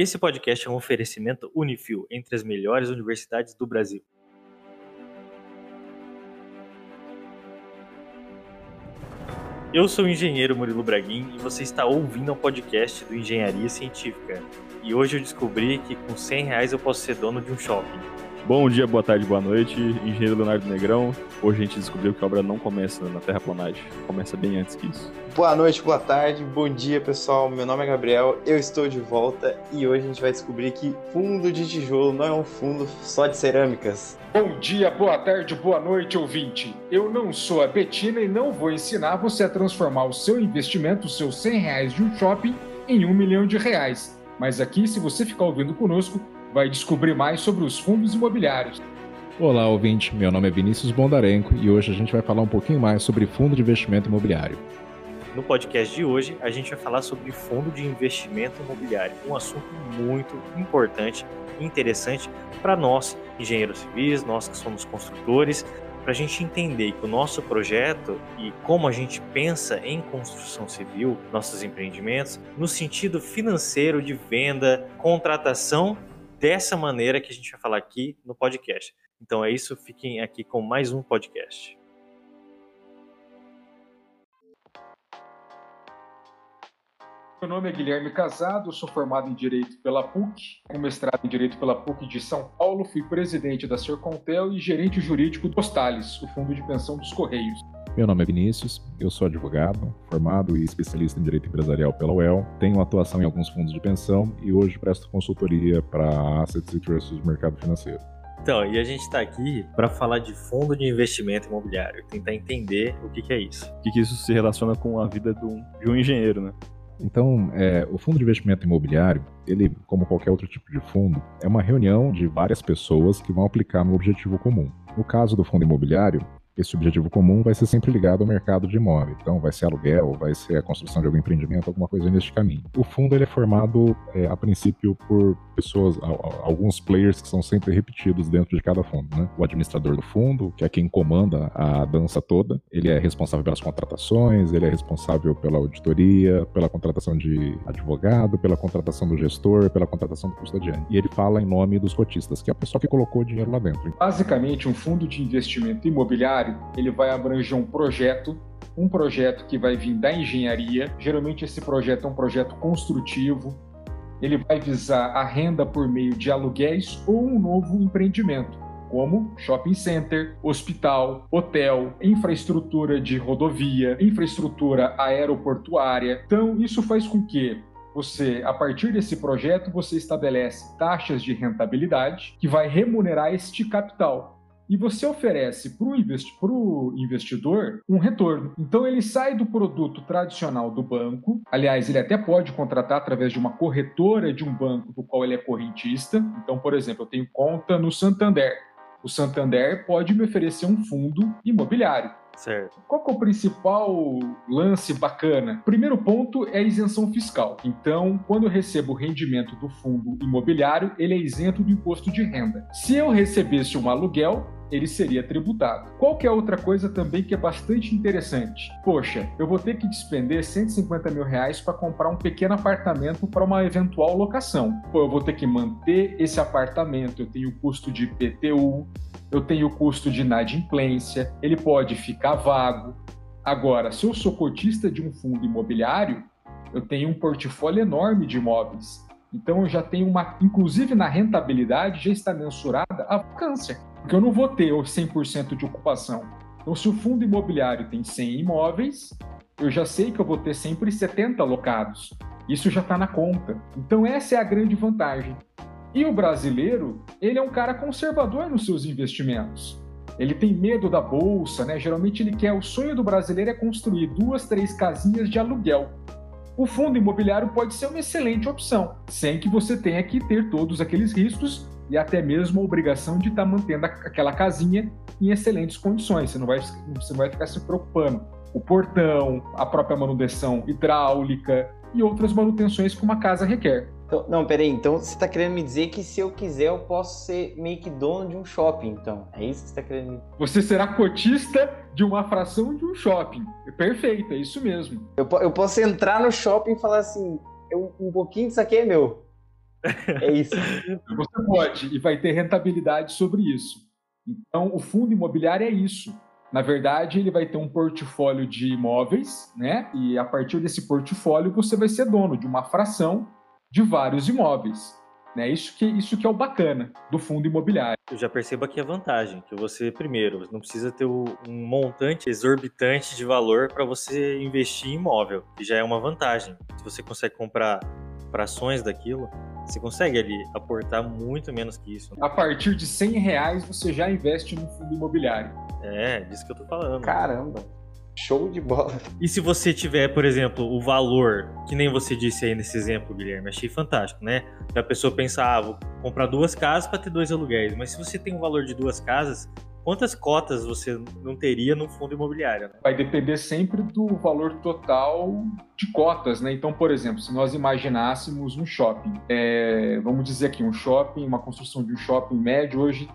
Esse podcast é um oferecimento Unifil entre as melhores universidades do Brasil. Eu sou o engenheiro Murilo Braguin e você está ouvindo um podcast do Engenharia Científica. E hoje eu descobri que com 100 reais eu posso ser dono de um shopping. Bom dia, boa tarde, boa noite. Engenheiro Leonardo Negrão. Hoje a gente descobriu que a obra não começa na terraplanagem, começa bem antes que isso. Boa noite, boa tarde, bom dia, pessoal. Meu nome é Gabriel, eu estou de volta e hoje a gente vai descobrir que fundo de tijolo não é um fundo só de cerâmicas. Bom dia, boa tarde, boa noite, ouvinte. Eu não sou a Betina e não vou ensinar você a transformar o seu investimento, os seus 100 reais de um shopping, em um milhão de reais. Mas aqui, se você ficar ouvindo conosco, vai descobrir mais sobre os fundos imobiliários. Olá, ouvinte. Meu nome é Vinícius Bondarenko e hoje a gente vai falar um pouquinho mais sobre fundo de investimento imobiliário. No podcast de hoje, a gente vai falar sobre fundo de investimento imobiliário, um assunto muito importante e interessante para nós, engenheiros civis, nós que somos construtores, para a gente entender que o nosso projeto e como a gente pensa em construção civil, nossos empreendimentos, no sentido financeiro de venda, contratação dessa maneira que a gente vai falar aqui no podcast. Então é isso, fiquem aqui com mais um podcast. Meu nome é Guilherme Casado, sou formado em Direito pela PUC, com mestrado em Direito pela PUC de São Paulo, fui presidente da Sercontel e gerente jurídico do Postales, o fundo de pensão dos Correios. Meu nome é Vinícius, eu sou advogado, formado e especialista em direito empresarial pela UEL, tenho atuação em alguns fundos de pensão e hoje presto consultoria para assets e trusts do mercado financeiro. Então, e a gente está aqui para falar de fundo de investimento imobiliário, tentar entender o que, que é isso. O que, que isso se relaciona com a vida de um, de um engenheiro, né? Então, é, o fundo de investimento imobiliário, ele, como qualquer outro tipo de fundo, é uma reunião de várias pessoas que vão aplicar no objetivo comum. No caso do fundo imobiliário, esse objetivo comum vai ser sempre ligado ao mercado de imóvel. Então, vai ser aluguel, vai ser a construção de algum empreendimento, alguma coisa neste caminho. O fundo ele é formado, é, a princípio, por pessoas, alguns players que são sempre repetidos dentro de cada fundo. Né? O administrador do fundo, que é quem comanda a dança toda, ele é responsável pelas contratações, ele é responsável pela auditoria, pela contratação de advogado, pela contratação do gestor, pela contratação do custodiante. E ele fala em nome dos cotistas, que é a pessoa que colocou o dinheiro lá dentro. Basicamente, um fundo de investimento imobiliário ele vai abranger um projeto, um projeto que vai vir da engenharia. Geralmente esse projeto é um projeto construtivo. Ele vai visar a renda por meio de aluguéis ou um novo empreendimento, como shopping center, hospital, hotel, infraestrutura de rodovia, infraestrutura aeroportuária. Então, isso faz com que você, a partir desse projeto, você estabelece taxas de rentabilidade que vai remunerar este capital e você oferece para o investi investidor um retorno. Então ele sai do produto tradicional do banco, aliás, ele até pode contratar através de uma corretora de um banco do qual ele é correntista. Então, por exemplo, eu tenho conta no Santander. O Santander pode me oferecer um fundo imobiliário. Certo. Qual é o principal lance bacana? Primeiro ponto é a isenção fiscal. Então, quando eu recebo o rendimento do fundo imobiliário, ele é isento do imposto de renda. Se eu recebesse um aluguel, ele seria tributado. Qualquer outra coisa também que é bastante interessante. Poxa, eu vou ter que despender 150 mil reais para comprar um pequeno apartamento para uma eventual locação. Pô, eu vou ter que manter esse apartamento, eu tenho custo de IPTU, eu tenho custo de inadimplência, ele pode ficar vago. Agora, se eu sou cotista de um fundo imobiliário, eu tenho um portfólio enorme de imóveis. Então eu já tenho uma, inclusive na rentabilidade já está mensurada a vacância, porque eu não vou ter o 100% de ocupação. Então se o fundo imobiliário tem 100 imóveis, eu já sei que eu vou ter sempre 70 alocados. Isso já está na conta. Então essa é a grande vantagem. E o brasileiro, ele é um cara conservador nos seus investimentos. Ele tem medo da bolsa, né? Geralmente ele quer, o sonho do brasileiro é construir duas, três casinhas de aluguel. O fundo imobiliário pode ser uma excelente opção, sem que você tenha que ter todos aqueles riscos e até mesmo a obrigação de estar tá mantendo aquela casinha em excelentes condições. Você não vai, você não vai ficar se preocupando. O portão, a própria manutenção hidráulica e outras manutenções que uma casa requer. Então, não, peraí, então você está querendo me dizer que se eu quiser eu posso ser meio que dono de um shopping, então. É isso que você está querendo me dizer? Você será cotista de uma fração de um shopping. Perfeito, é isso mesmo. Eu, eu posso entrar no shopping e falar assim, eu, um pouquinho disso aqui é meu. É isso. Você pode e vai ter rentabilidade sobre isso. Então, o fundo imobiliário é isso. Na verdade, ele vai ter um portfólio de imóveis, né? E a partir desse portfólio você vai ser dono de uma fração de vários imóveis. Né? Isso, que, isso que é o bacana do fundo imobiliário. Eu já percebo aqui a vantagem, que você, primeiro, não precisa ter um montante exorbitante de valor para você investir em imóvel, que já é uma vantagem. Se você consegue comprar frações daquilo, você consegue ali aportar muito menos que isso. A partir de 100 reais você já investe no fundo imobiliário. É, disso que eu tô falando. Caramba. Show de bola. E se você tiver, por exemplo, o valor, que nem você disse aí nesse exemplo, Guilherme, achei fantástico, né? A pessoa pensa, ah, vou comprar duas casas para ter dois aluguéis. Mas se você tem um valor de duas casas, quantas cotas você não teria no fundo imobiliário? Né? Vai depender sempre do valor total de cotas, né? Então, por exemplo, se nós imaginássemos um shopping, é, vamos dizer aqui, um shopping, uma construção de um shopping médio hoje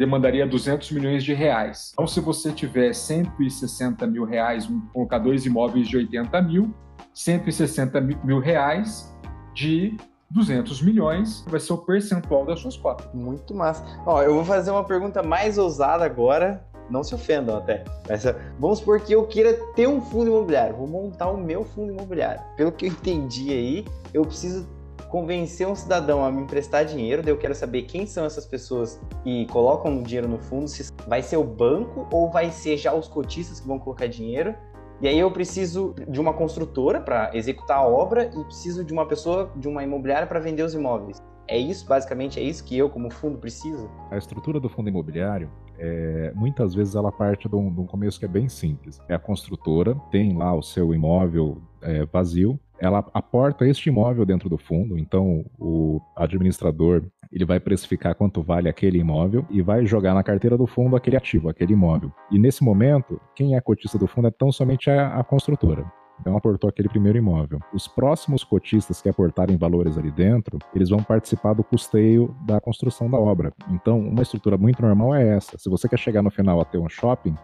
demandaria 200 milhões de reais. Então, se você tiver 160 mil reais, vamos colocar dois imóveis de 80 mil, 160 mil reais de 200 milhões vai ser o percentual das suas cotas. Muito massa. Ó, eu vou fazer uma pergunta mais ousada agora. Não se ofendam até. Mas, vamos supor que eu queira ter um fundo imobiliário. Vou montar o meu fundo imobiliário. Pelo que eu entendi aí, eu preciso convencer um cidadão a me emprestar dinheiro, daí eu quero saber quem são essas pessoas que colocam dinheiro no fundo, se vai ser o banco ou vai ser já os cotistas que vão colocar dinheiro. E aí eu preciso de uma construtora para executar a obra e preciso de uma pessoa, de uma imobiliária para vender os imóveis. É isso, basicamente, é isso que eu, como fundo, preciso? A estrutura do fundo imobiliário, é, muitas vezes ela parte de um, de um, começo que é bem simples. É a construtora, tem lá o seu imóvel é, vazio, ela aporta este imóvel dentro do fundo, então o administrador ele vai precificar quanto vale aquele imóvel e vai jogar na carteira do fundo aquele ativo, aquele imóvel. E nesse momento, quem é cotista do fundo é tão somente a, a construtora. Então aportou aquele primeiro imóvel. Os próximos cotistas que aportarem valores ali dentro, eles vão participar do custeio da construção da obra. Então, uma estrutura muito normal é essa. Se você quer chegar no final a ter um shopping,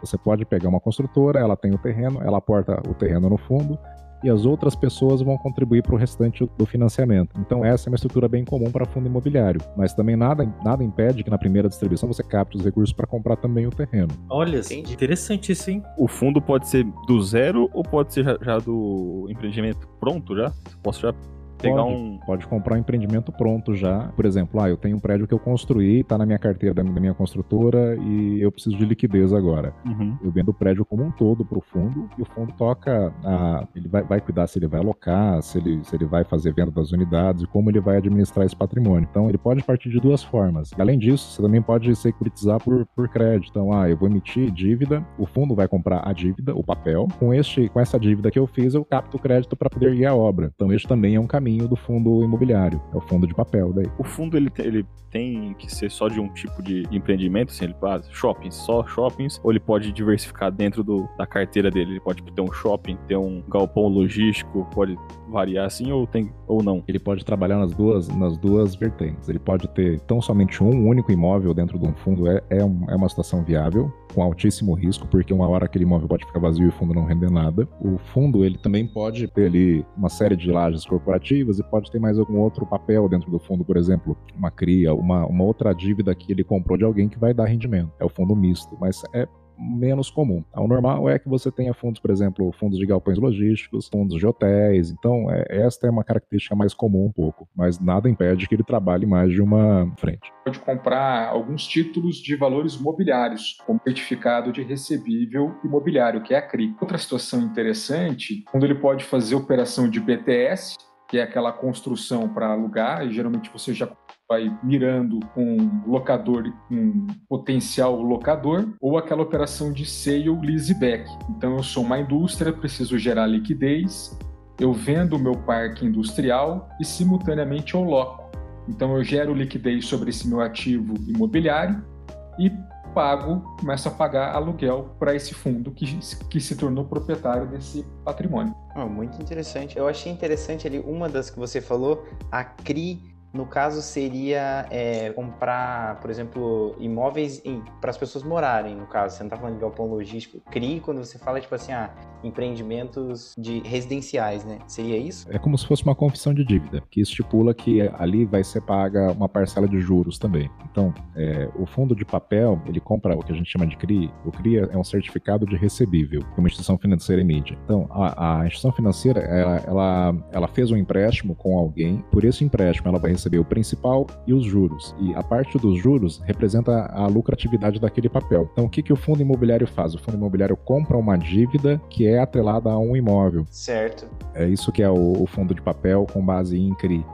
você pode pegar uma construtora, ela tem o terreno, ela aporta o terreno no fundo e as outras pessoas vão contribuir para o restante do financiamento. Então, essa é uma estrutura bem comum para fundo imobiliário, mas também nada, nada impede que na primeira distribuição você capte os recursos para comprar também o terreno. Olha, Entendi. interessante isso, hein? O fundo pode ser do zero ou pode ser já, já do empreendimento pronto já? Posso já pegar pode, um. Pode comprar um empreendimento pronto já. Por exemplo, ah, eu tenho um prédio que eu construí, está na minha carteira da minha construtora e eu preciso de liquidez agora. Uhum. Eu vendo o prédio como um todo para o fundo e o fundo toca. A, ele vai, vai cuidar se ele vai alocar, se ele, se ele vai fazer venda das unidades e como ele vai administrar esse patrimônio. Então, ele pode partir de duas formas. Além disso, você também pode securitizar por, por crédito. Então, ah, eu vou emitir dívida, o fundo vai comprar a dívida, o papel. Com, este, com essa dívida que eu fiz, eu capto o crédito para poder ir à obra. Então, este também é um caminho caminho do fundo imobiliário, é o fundo de papel daí. O fundo ele, ele tem que ser só de um tipo de empreendimento, assim, ele faz shoppings, só shoppings, ou ele pode diversificar dentro do, da carteira dele, ele pode ter um shopping, ter um galpão logístico, pode variar assim ou tem ou não. Ele pode trabalhar nas duas nas duas vertentes. Ele pode ter tão somente um único imóvel dentro de um fundo é, é, um, é uma situação viável com altíssimo risco, porque uma hora aquele imóvel pode ficar vazio e o fundo não render nada. O fundo ele também pode ter ali uma série de lajes corporativas e pode ter mais algum outro papel dentro do fundo, por exemplo, uma cria, uma, uma outra dívida que ele comprou de alguém que vai dar rendimento. É o fundo misto, mas é menos comum. O normal é que você tenha fundos, por exemplo, fundos de galpões logísticos, fundos de hotéis. Então, é, esta é uma característica mais comum um pouco, mas nada impede que ele trabalhe mais de uma frente. Pode comprar alguns títulos de valores mobiliários, como certificado de recebível imobiliário, que é a CRI. Outra situação interessante, quando ele pode fazer operação de BTS, que é aquela construção para alugar, e geralmente você já vai mirando um locador, um potencial locador, ou aquela operação de sale leaseback. Então eu sou uma indústria, preciso gerar liquidez, eu vendo o meu parque industrial e simultaneamente eu loco. Então eu gero liquidez sobre esse meu ativo imobiliário e pago, começo a pagar aluguel para esse fundo que, que se tornou proprietário desse patrimônio. Oh, muito interessante. Eu achei interessante ali uma das que você falou, a CRI no caso, seria é, comprar, por exemplo, imóveis para as pessoas morarem, no caso. Você não está falando de galpão logístico. CRI, quando você fala, tipo assim, ah, empreendimentos de residenciais, né? Seria isso? É como se fosse uma confissão de dívida, que estipula que ali vai ser paga uma parcela de juros também. Então, é, o fundo de papel, ele compra o que a gente chama de CRI. O CRI é um certificado de recebível que uma instituição financeira emite. Então, a, a instituição financeira, ela, ela, ela fez um empréstimo com alguém, por esse empréstimo ela vai receber o principal e os juros. E a parte dos juros representa a lucratividade daquele papel. Então, o que, que o fundo imobiliário faz? O fundo imobiliário compra uma dívida que é atrelada a um imóvel. Certo. É isso que é o, o fundo de papel com base em CRI.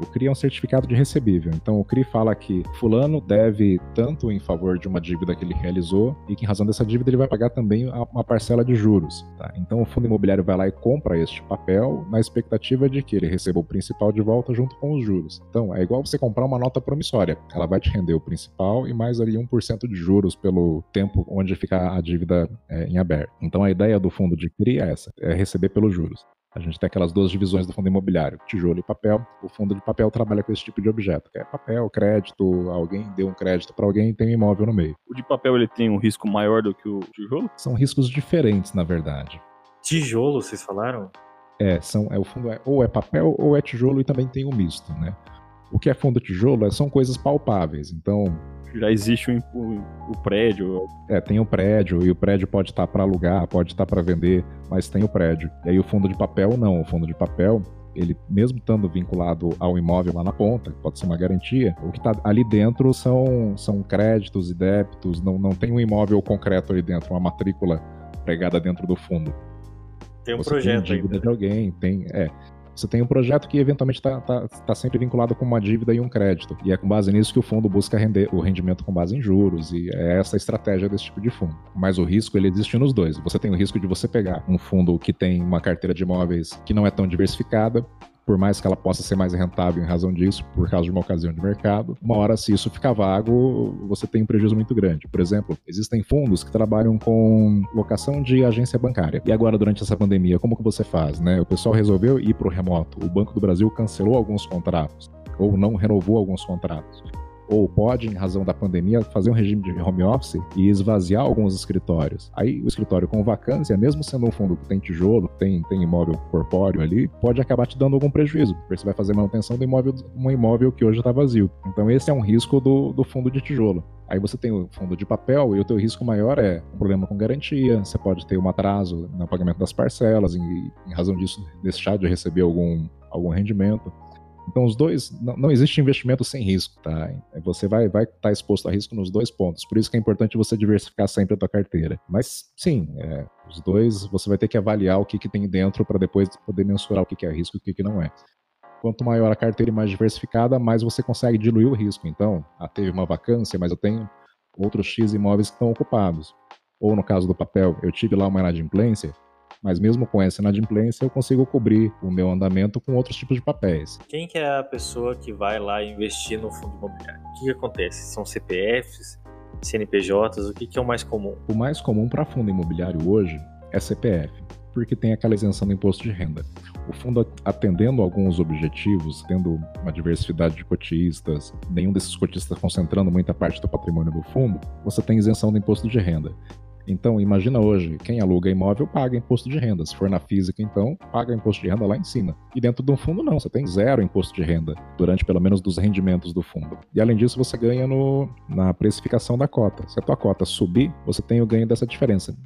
O CRI é um certificado de recebível. Então, o CRI fala que fulano deve tanto em favor de uma dívida que ele realizou e que, em razão dessa dívida, ele vai pagar também uma parcela de juros. Tá? Então, o fundo imobiliário vai lá e compra este papel na expectativa de que ele receba o principal de volta junto com os juros. Então, é igual você comprar uma nota promissória. Ela vai te render o principal e mais ali 1% de juros pelo tempo onde fica a dívida é, em aberto. Então, a ideia do fundo de CRI é essa, é receber pelos juros. A gente tem aquelas duas divisões do fundo imobiliário, tijolo e papel. O fundo de papel trabalha com esse tipo de objeto, que é papel, crédito, alguém deu um crédito para alguém e tem um imóvel no meio. O de papel ele tem um risco maior do que o tijolo? São riscos diferentes, na verdade. Tijolo, vocês falaram? É, são, é o fundo é, ou é papel ou é tijolo e também tem o misto, né? O que é fundo tijolo é, são coisas palpáveis. Então, já existe o, o, o, prédio. É, tem o prédio, e o prédio pode estar para alugar, pode estar para vender, mas tem o prédio. E aí o fundo de papel não, o fundo de papel ele mesmo estando vinculado ao imóvel lá na ponta, pode ser uma garantia, o que está ali dentro são, são créditos e débitos, não, não tem um imóvel concreto ali dentro, uma matrícula pregada dentro do fundo. Tem um Você projeto tem dívida de alguém, tem, é, você tem um projeto que eventualmente está tá, tá sempre vinculado com uma dívida e um crédito. E é com base nisso que o fundo busca render o rendimento com base em juros. E é essa a estratégia desse tipo de fundo. Mas o risco, ele existe nos dois. Você tem o risco de você pegar um fundo que tem uma carteira de imóveis que não é tão diversificada, por mais que ela possa ser mais rentável em razão disso, por causa de uma ocasião de mercado, uma hora se isso ficar vago, você tem um prejuízo muito grande. Por exemplo, existem fundos que trabalham com locação de agência bancária. E agora, durante essa pandemia, como que você faz, né? O pessoal resolveu ir para o remoto. O Banco do Brasil cancelou alguns contratos ou não renovou alguns contratos ou pode, em razão da pandemia, fazer um regime de home office e esvaziar alguns escritórios. Aí o escritório com vacância, mesmo sendo um fundo que tem tijolo, tem, tem imóvel corpóreo ali, pode acabar te dando algum prejuízo, porque você vai fazer manutenção do imóvel, um imóvel que hoje está vazio. Então esse é um risco do, do fundo de tijolo. Aí você tem o fundo de papel e o teu risco maior é um problema com garantia, você pode ter um atraso no pagamento das parcelas e, em razão disso, deixar de receber algum, algum rendimento. Então, os dois, não, não, existe investimento sem risco, tá? Você vai estar vai tá exposto a risco nos dois pontos. Por isso que é importante você diversificar sempre a tua carteira. Mas, sim, é, os dois, você vai ter que avaliar o que, que tem dentro para depois poder mensurar o que, que é risco e o que, que não é. Quanto maior a carteira e mais diversificada, mais você consegue diluir o risco. Então, ah, teve uma vacância, mas eu tenho outros X imóveis que estão ocupados. Ou no caso do papel, eu tive lá uma inadimplência, mas mesmo com essa inadimplência, eu consigo cobrir o meu andamento com outros tipos de papéis. Quem que é a pessoa que vai lá investir no fundo imobiliário? O que, que acontece? São CPFs, CNPJs? O que, que é o mais comum? O mais comum para fundo imobiliário hoje é CPF, porque tem aquela isenção do imposto de renda. O fundo atendendo alguns objetivos, tendo uma diversidade de cotistas, nenhum desses cotistas concentrando muita parte do patrimônio do fundo, você tem isenção do imposto de renda. Então, imagina hoje, quem aluga imóvel paga imposto de renda. Se for na física, então, paga imposto de renda lá em cima. E dentro do fundo, não, você tem zero imposto de renda, durante pelo menos dos rendimentos do fundo. E além disso, você ganha no, na precificação da cota. Se a tua cota subir, você tem o ganho dessa diferença.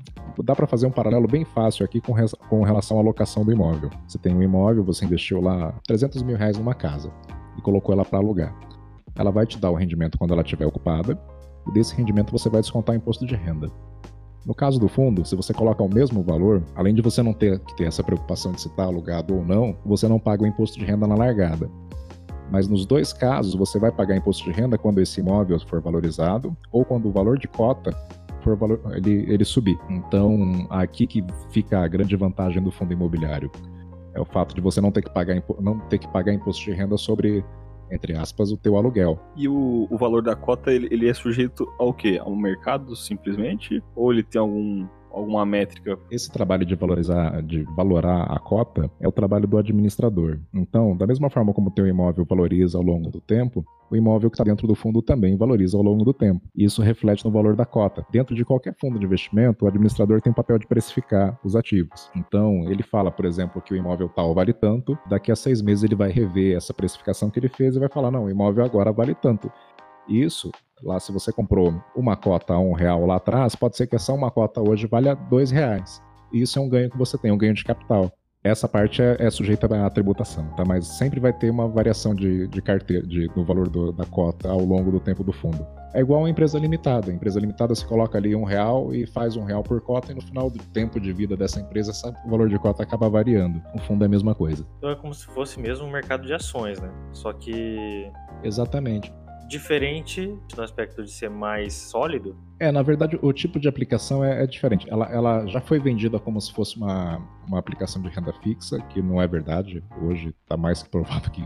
Dá para fazer um paralelo bem fácil aqui com, com relação à locação do imóvel. Você tem um imóvel, você investiu lá 300 mil reais numa casa e colocou ela para alugar. Ela vai te dar o rendimento quando ela estiver ocupada, e desse rendimento você vai descontar o imposto de renda. No caso do fundo, se você coloca o mesmo valor, além de você não ter que ter essa preocupação de se está alugado ou não, você não paga o imposto de renda na largada. Mas nos dois casos, você vai pagar imposto de renda quando esse imóvel for valorizado ou quando o valor de cota for valor, ele, ele subir. Então, aqui que fica a grande vantagem do fundo imobiliário. É o fato de você não ter que pagar, não ter que pagar imposto de renda sobre entre aspas, o teu aluguel. E o, o valor da cota, ele, ele é sujeito ao quê? Ao mercado, simplesmente? Ou ele tem algum, alguma métrica? Esse trabalho de valorizar, de valorar a cota é o trabalho do administrador. Então, da mesma forma como o teu imóvel valoriza ao longo do tempo, o imóvel que está dentro do fundo também valoriza ao longo do tempo. Isso reflete no valor da cota. Dentro de qualquer fundo de investimento, o administrador tem o papel de precificar os ativos. Então, ele fala, por exemplo, que o imóvel tal vale tanto, daqui a seis meses ele vai rever essa precificação que ele fez e vai falar: não, o imóvel agora vale tanto. Isso, lá se você comprou uma cota a um real lá atrás, pode ser que essa uma cota hoje valha dois reais. E isso é um ganho que você tem, um ganho de capital. Essa parte é, é sujeita à tributação, tá? Mas sempre vai ter uma variação de, de carteira, de, do valor do, da cota ao longo do tempo do fundo. É igual a empresa limitada. A empresa limitada se coloca ali um real e faz um real por cota, e no final do tempo de vida dessa empresa, o valor de cota acaba variando. No fundo é a mesma coisa. Então é como se fosse mesmo um mercado de ações, né? Só que. Exatamente diferente no aspecto de ser mais sólido? É, na verdade, o tipo de aplicação é, é, diferente. Ela, ela já foi vendida como se fosse uma, uma aplicação de renda fixa, que não é verdade. Hoje está mais que provado que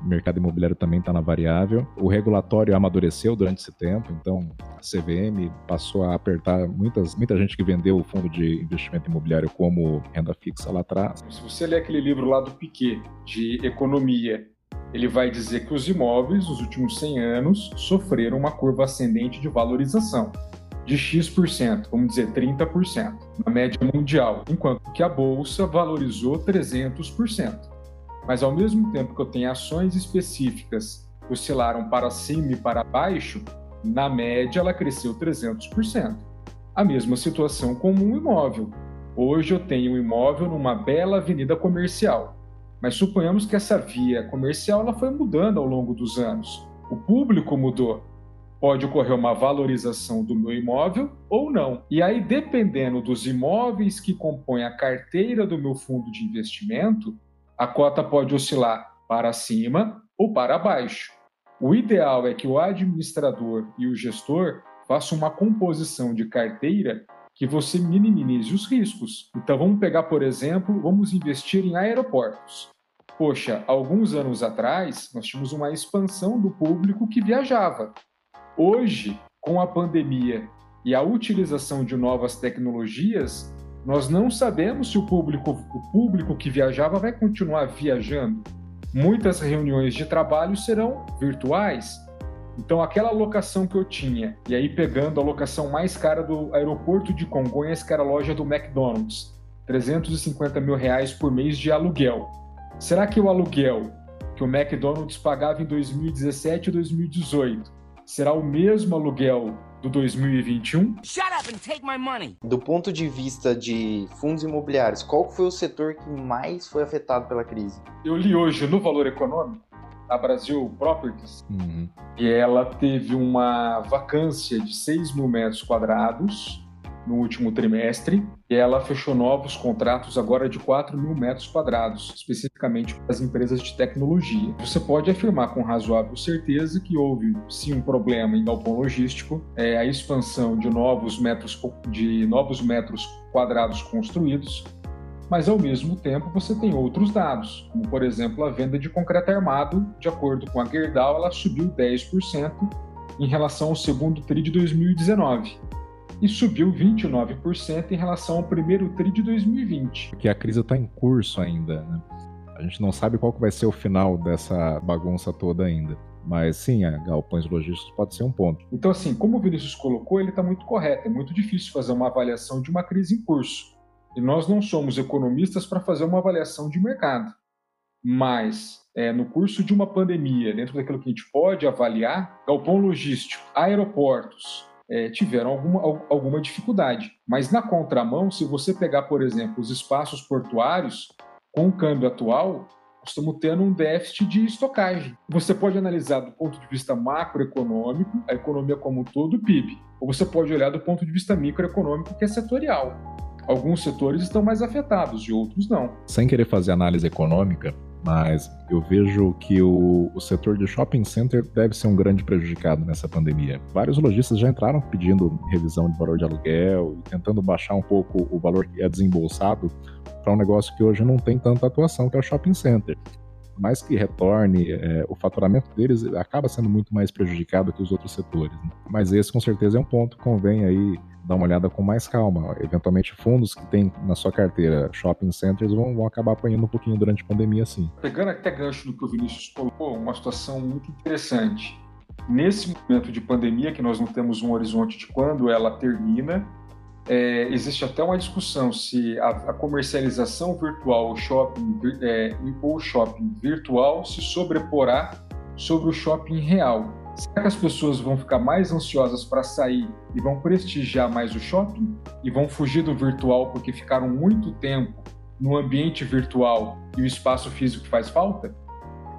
o mercado imobiliário também está na variável. O regulatório amadureceu durante esse tempo, então a CVM passou a apertar muitas, muita gente que vendeu o fundo de investimento imobiliário como renda fixa lá atrás. Se você ler aquele livro lá do Piquet, de economia, ele vai dizer que os imóveis, nos últimos 100 anos, sofreram uma curva ascendente de valorização de X%, vamos dizer 30%, na média mundial, enquanto que a bolsa valorizou 300%. Mas ao mesmo tempo que eu tenho ações específicas que oscilaram para cima e para baixo, na média ela cresceu 300%. A mesma situação com um imóvel. Hoje eu tenho um imóvel numa bela avenida comercial. Mas suponhamos que essa via comercial ela foi mudando ao longo dos anos. O público mudou. Pode ocorrer uma valorização do meu imóvel ou não. E aí, dependendo dos imóveis que compõem a carteira do meu fundo de investimento, a cota pode oscilar para cima ou para baixo. O ideal é que o administrador e o gestor façam uma composição de carteira que você minimize os riscos. Então vamos pegar, por exemplo, vamos investir em aeroportos. Poxa, alguns anos atrás, nós tínhamos uma expansão do público que viajava. Hoje, com a pandemia e a utilização de novas tecnologias, nós não sabemos se o público, o público que viajava vai continuar viajando. Muitas reuniões de trabalho serão virtuais. Então, aquela locação que eu tinha, e aí pegando a locação mais cara do aeroporto de Congonhas, que era a loja do McDonald's, 350 mil reais por mês de aluguel. Será que o aluguel que o McDonald's pagava em 2017 e 2018 será o mesmo aluguel do 2021? Do ponto de vista de fundos imobiliários, qual foi o setor que mais foi afetado pela crise? Eu li hoje no Valor Econômico a Brasil Properties uhum. e ela teve uma vacância de 6 mil metros quadrados no último trimestre e ela fechou novos contratos agora de 4 mil metros quadrados, especificamente para as empresas de tecnologia. Você pode afirmar com razoável certeza que houve sim um problema em galpão logístico, é, a expansão de novos metros de novos metros quadrados construídos, mas ao mesmo tempo você tem outros dados, como por exemplo a venda de concreto armado, de acordo com a Gerdau, ela subiu 10% em relação ao segundo TRI de 2019 e subiu 29% em relação ao primeiro TRI de 2020. Porque a crise está em curso ainda, né? A gente não sabe qual que vai ser o final dessa bagunça toda ainda. Mas sim, a galpões logísticos pode ser um ponto. Então, assim, como o Vinícius colocou, ele está muito correto. É muito difícil fazer uma avaliação de uma crise em curso. E nós não somos economistas para fazer uma avaliação de mercado. Mas, é, no curso de uma pandemia, dentro daquilo que a gente pode avaliar, galpão logístico, aeroportos, é, tiveram alguma, alguma dificuldade. Mas na contramão, se você pegar, por exemplo, os espaços portuários, com o câmbio atual, estamos tendo um déficit de estocagem. Você pode analisar do ponto de vista macroeconômico, a economia como um todo, o PIB. Ou você pode olhar do ponto de vista microeconômico, que é setorial. Alguns setores estão mais afetados e outros não. Sem querer fazer análise econômica, mas eu vejo que o, o, setor de shopping center deve ser um grande prejudicado nessa pandemia. Vários lojistas já entraram pedindo revisão de valor de aluguel e tentando baixar um pouco o valor que é desembolsado para um negócio que hoje não tem tanta atuação, que é o shopping center. Mais que retorne, é, o faturamento deles acaba sendo muito mais prejudicado que os outros setores. Né? Mas esse, com certeza, é um ponto que convém aí dar uma olhada com mais calma. Eventualmente, fundos que tem na sua carteira shopping centers vão, vão acabar apanhando um pouquinho durante a pandemia, sim. Pegando até gancho do que o Vinícius colocou, uma situação muito interessante. Nesse momento de pandemia, que nós não temos um horizonte de quando ela termina, é, existe até uma discussão se a, a comercialização virtual o shopping, é, ou shopping virtual se sobreporá sobre o shopping real. Será que as pessoas vão ficar mais ansiosas para sair e vão prestigiar mais o shopping e vão fugir do virtual porque ficaram muito tempo no ambiente virtual e o espaço físico faz falta?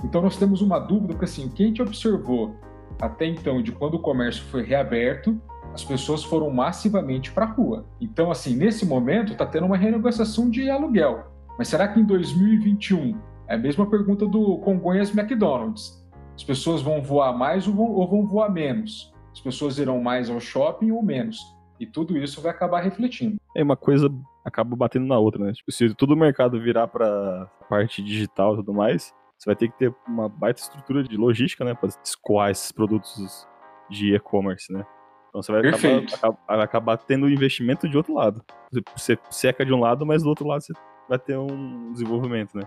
Então nós temos uma dúvida porque assim, o que a gente observou até então de quando o comércio foi reaberto as pessoas foram massivamente para a rua. Então, assim, nesse momento está tendo uma renegociação de aluguel. Mas será que em 2021 é a mesma pergunta do Congonhas McDonald's? As pessoas vão voar mais ou vão, voar menos? As pessoas irão mais ao shopping ou menos? E tudo isso vai acabar refletindo. É uma coisa acaba batendo na outra, né? Tipo, se todo o mercado virar para parte digital e tudo mais, você vai ter que ter uma baita estrutura de logística, né, para escoar esses produtos de e-commerce, né? Então você vai acabar, acabar, acabar, tendo investimento de outro lado. Você seca de um lado, mas do outro lado você vai ter um desenvolvimento, né?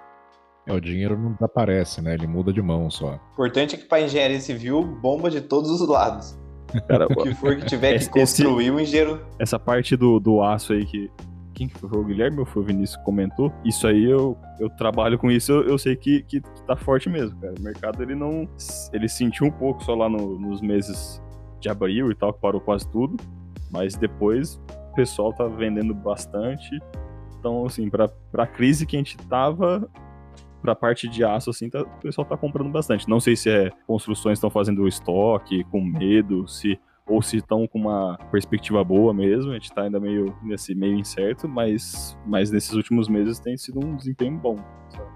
É, o dinheiro não desaparece, né? Ele muda de mão só. O importante é que para engenharia civil bomba de todos os lados. Cara, o que for que tiver esse, que construir o engenheiro. Essa parte do, do aço aí que. Quem que foi? O Guilherme ou foi o Vinícius que comentou? Isso aí eu, eu trabalho com isso, eu, eu sei que, que, que tá forte mesmo, cara. O mercado ele não. Ele sentiu um pouco só lá no, nos meses de abril e tal, que parou quase tudo. Mas depois o pessoal tá vendendo bastante. Então, assim, pra, pra crise que a gente tava, pra parte de aço, assim, tá, o pessoal tá comprando bastante. Não sei se é construções estão fazendo estoque, com medo, se ou se estão com uma perspectiva boa mesmo, a gente tá ainda meio nesse meio incerto, mas, mas nesses últimos meses tem sido um desempenho bom. Sabe?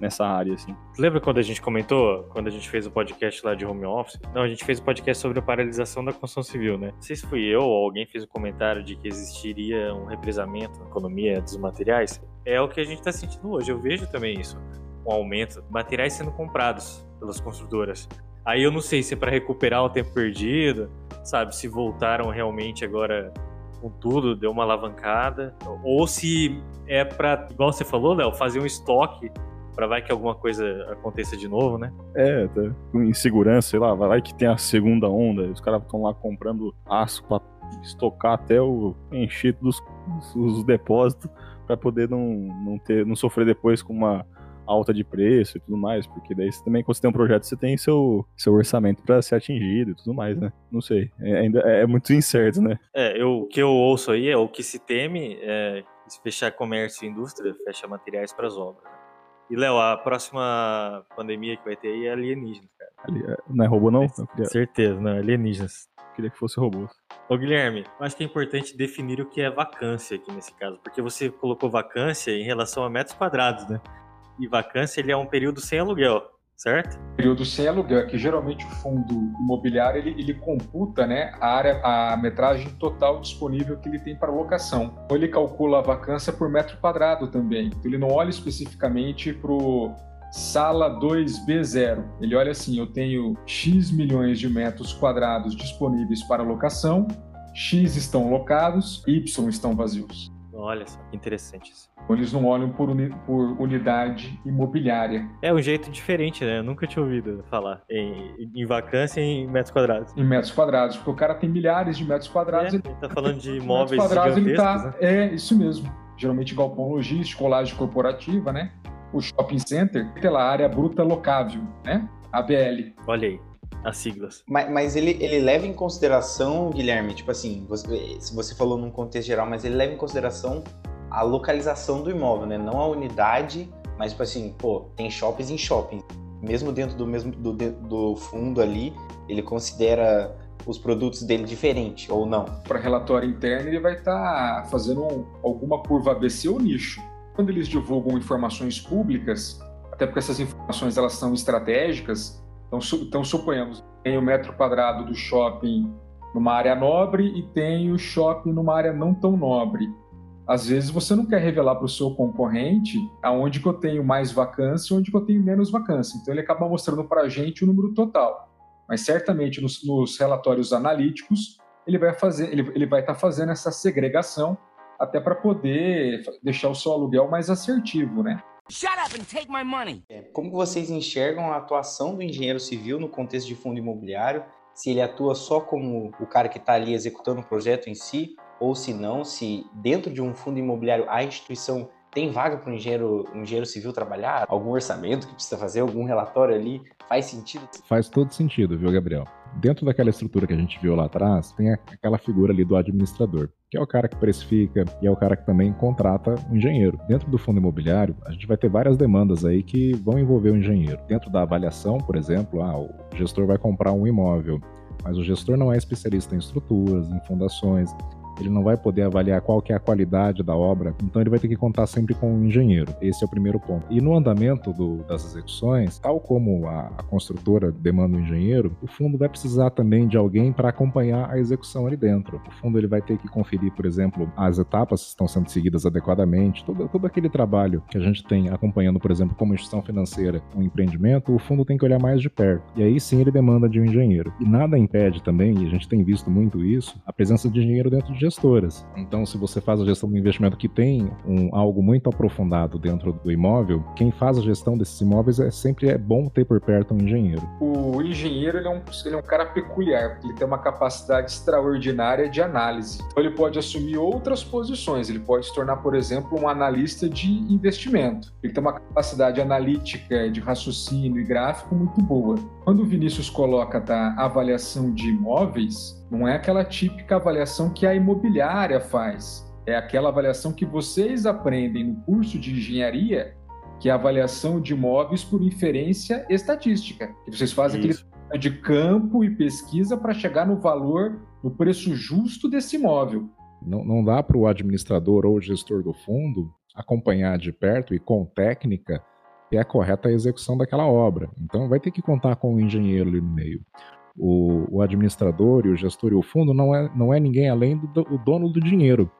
Nessa área, assim. Lembra quando a gente comentou, quando a gente fez o podcast lá de home office? Não, a gente fez o podcast sobre a paralisação da construção civil, né? Não sei se fui eu ou alguém fez o um comentário de que existiria um represamento na economia dos materiais. É o que a gente está sentindo hoje. Eu vejo também isso, um aumento, materiais sendo comprados pelas construtoras. Aí eu não sei se é para recuperar o tempo perdido, sabe? Se voltaram realmente agora com tudo, deu uma alavancada, ou se é para, igual você falou, Léo, fazer um estoque para vai que alguma coisa aconteça de novo, né? É, tá insegurança, sei lá, vai que tem a segunda onda, os caras estão lá comprando aço para estocar até o encher dos os depósitos para poder não, não ter não sofrer depois com uma alta de preço e tudo mais, porque daí você também, quando você tem um projeto, você tem seu, seu orçamento para ser atingido e tudo mais, né? Não sei. É, ainda é, é muito incerto, né? É, eu, o que eu ouço aí é o que se teme é se fechar comércio e indústria, fecha materiais para as obras. E, Léo, a próxima pandemia que vai ter aí é alienígena, cara. Ali, é, não é robô, não? Queria... Certeza, não, alienígenas. Queria que fosse robô. Ô, Guilherme, eu acho que é importante definir o que é vacância aqui nesse caso, porque você colocou vacância em relação a metros quadrados, né? E vacância, ele é um período sem aluguel certo? Período sem aluguel, que geralmente o fundo imobiliário ele, ele computa né, a área, a metragem total disponível que ele tem para locação. Então ele calcula a vacância por metro quadrado também. Então ele não olha especificamente para sala 2B0. Ele olha assim: eu tenho X milhões de metros quadrados disponíveis para locação, X estão locados, Y estão vazios. Olha só, que interessante isso. Eles não olham por, uni por unidade imobiliária. É um jeito diferente, né? Eu nunca tinha ouvido falar em, em vacância em metros quadrados. Em metros quadrados, porque o cara tem milhares de metros quadrados. É, ele tá falando de imóveis quadrados, ele tá, né? É, isso mesmo. Geralmente galpão logístico, laje corporativa, né? O shopping center, pela área bruta locável, né? ABL. Olha aí as siglas. Mas, mas, ele, ele leva em consideração, Guilherme, tipo assim, você, se você falou num contexto geral, mas ele leva em consideração a localização do imóvel, né? Não a unidade, mas tipo assim, pô, tem shoppings em shoppings. Mesmo dentro do mesmo do, do fundo ali, ele considera os produtos dele diferente ou não? Para relatório interno, ele vai estar tá fazendo um, alguma curva ABC ou nicho. Quando eles divulgam informações públicas, até porque essas informações elas são estratégicas, então, su então suponhamos, tem o metro quadrado do shopping numa área nobre e tem o shopping numa área não tão nobre. Às vezes você não quer revelar para o seu concorrente aonde que eu tenho mais vacância e onde que eu tenho menos vacância. Então ele acaba mostrando para a gente o número total. Mas certamente nos, nos relatórios analíticos ele vai fazer, ele, ele vai estar tá fazendo essa segregação até para poder deixar o seu aluguel mais assertivo, né? Shut up and take my money. É, como vocês enxergam a atuação do engenheiro civil no contexto de fundo imobiliário? Se ele atua só como o cara que está ali executando o projeto em si, ou se não, se dentro de um fundo imobiliário a instituição tem vaga para um engenheiro, um engenheiro civil trabalhar? Algum orçamento que precisa fazer, algum relatório ali? Faz sentido? Faz todo sentido, viu, Gabriel? Dentro daquela estrutura que a gente viu lá atrás, tem aquela figura ali do administrador, que é o cara que precifica e é o cara que também contrata o um engenheiro. Dentro do fundo imobiliário, a gente vai ter várias demandas aí que vão envolver o engenheiro. Dentro da avaliação, por exemplo, ah, o gestor vai comprar um imóvel, mas o gestor não é especialista em estruturas, em fundações ele não vai poder avaliar qual que é a qualidade da obra, então ele vai ter que contar sempre com um engenheiro. Esse é o primeiro ponto. E no andamento do, das execuções, tal como a, a, construtora demanda um engenheiro, o fundo vai precisar também de alguém para acompanhar a execução ali dentro. O fundo ele vai ter que conferir, por exemplo, as etapas estão sendo seguidas adequadamente, todo, todo aquele trabalho que a gente tem acompanhando, por exemplo, como instituição financeira, um empreendimento, o fundo tem que olhar mais de perto. E aí sim ele demanda de um engenheiro. E nada impede também, e a gente tem visto muito isso, a presença de engenheiro dentro de gestoras. Então, se você faz a gestão do investimento que tem um, algo muito aprofundado dentro do imóvel, quem faz a gestão desses imóveis é sempre é bom ter por perto um engenheiro. O engenheiro ele é, um, ele é um cara peculiar, porque ele tem uma capacidade extraordinária de análise. Então, ele pode assumir outras posições, ele pode se tornar, por exemplo, um analista de investimento. Ele tem uma capacidade analítica, de raciocínio e gráfico muito boa. Quando o Vinícius coloca da avaliação de imóveis, não é aquela típica avaliação que a imobiliária faz. É aquela avaliação que vocês aprendem no curso de engenharia, que é a avaliação de imóveis por inferência estatística. Que vocês fazem Isso. aquele de campo e pesquisa para chegar no valor, no preço justo desse imóvel. Não, não dá para o administrador ou o gestor do fundo acompanhar de perto e com técnica é a correta execução daquela obra. Então vai ter que contar com um engenheiro ali no meio o, o, administrador e o gestor e o fundo não é, não é ninguém além do, do dono do dinheiro.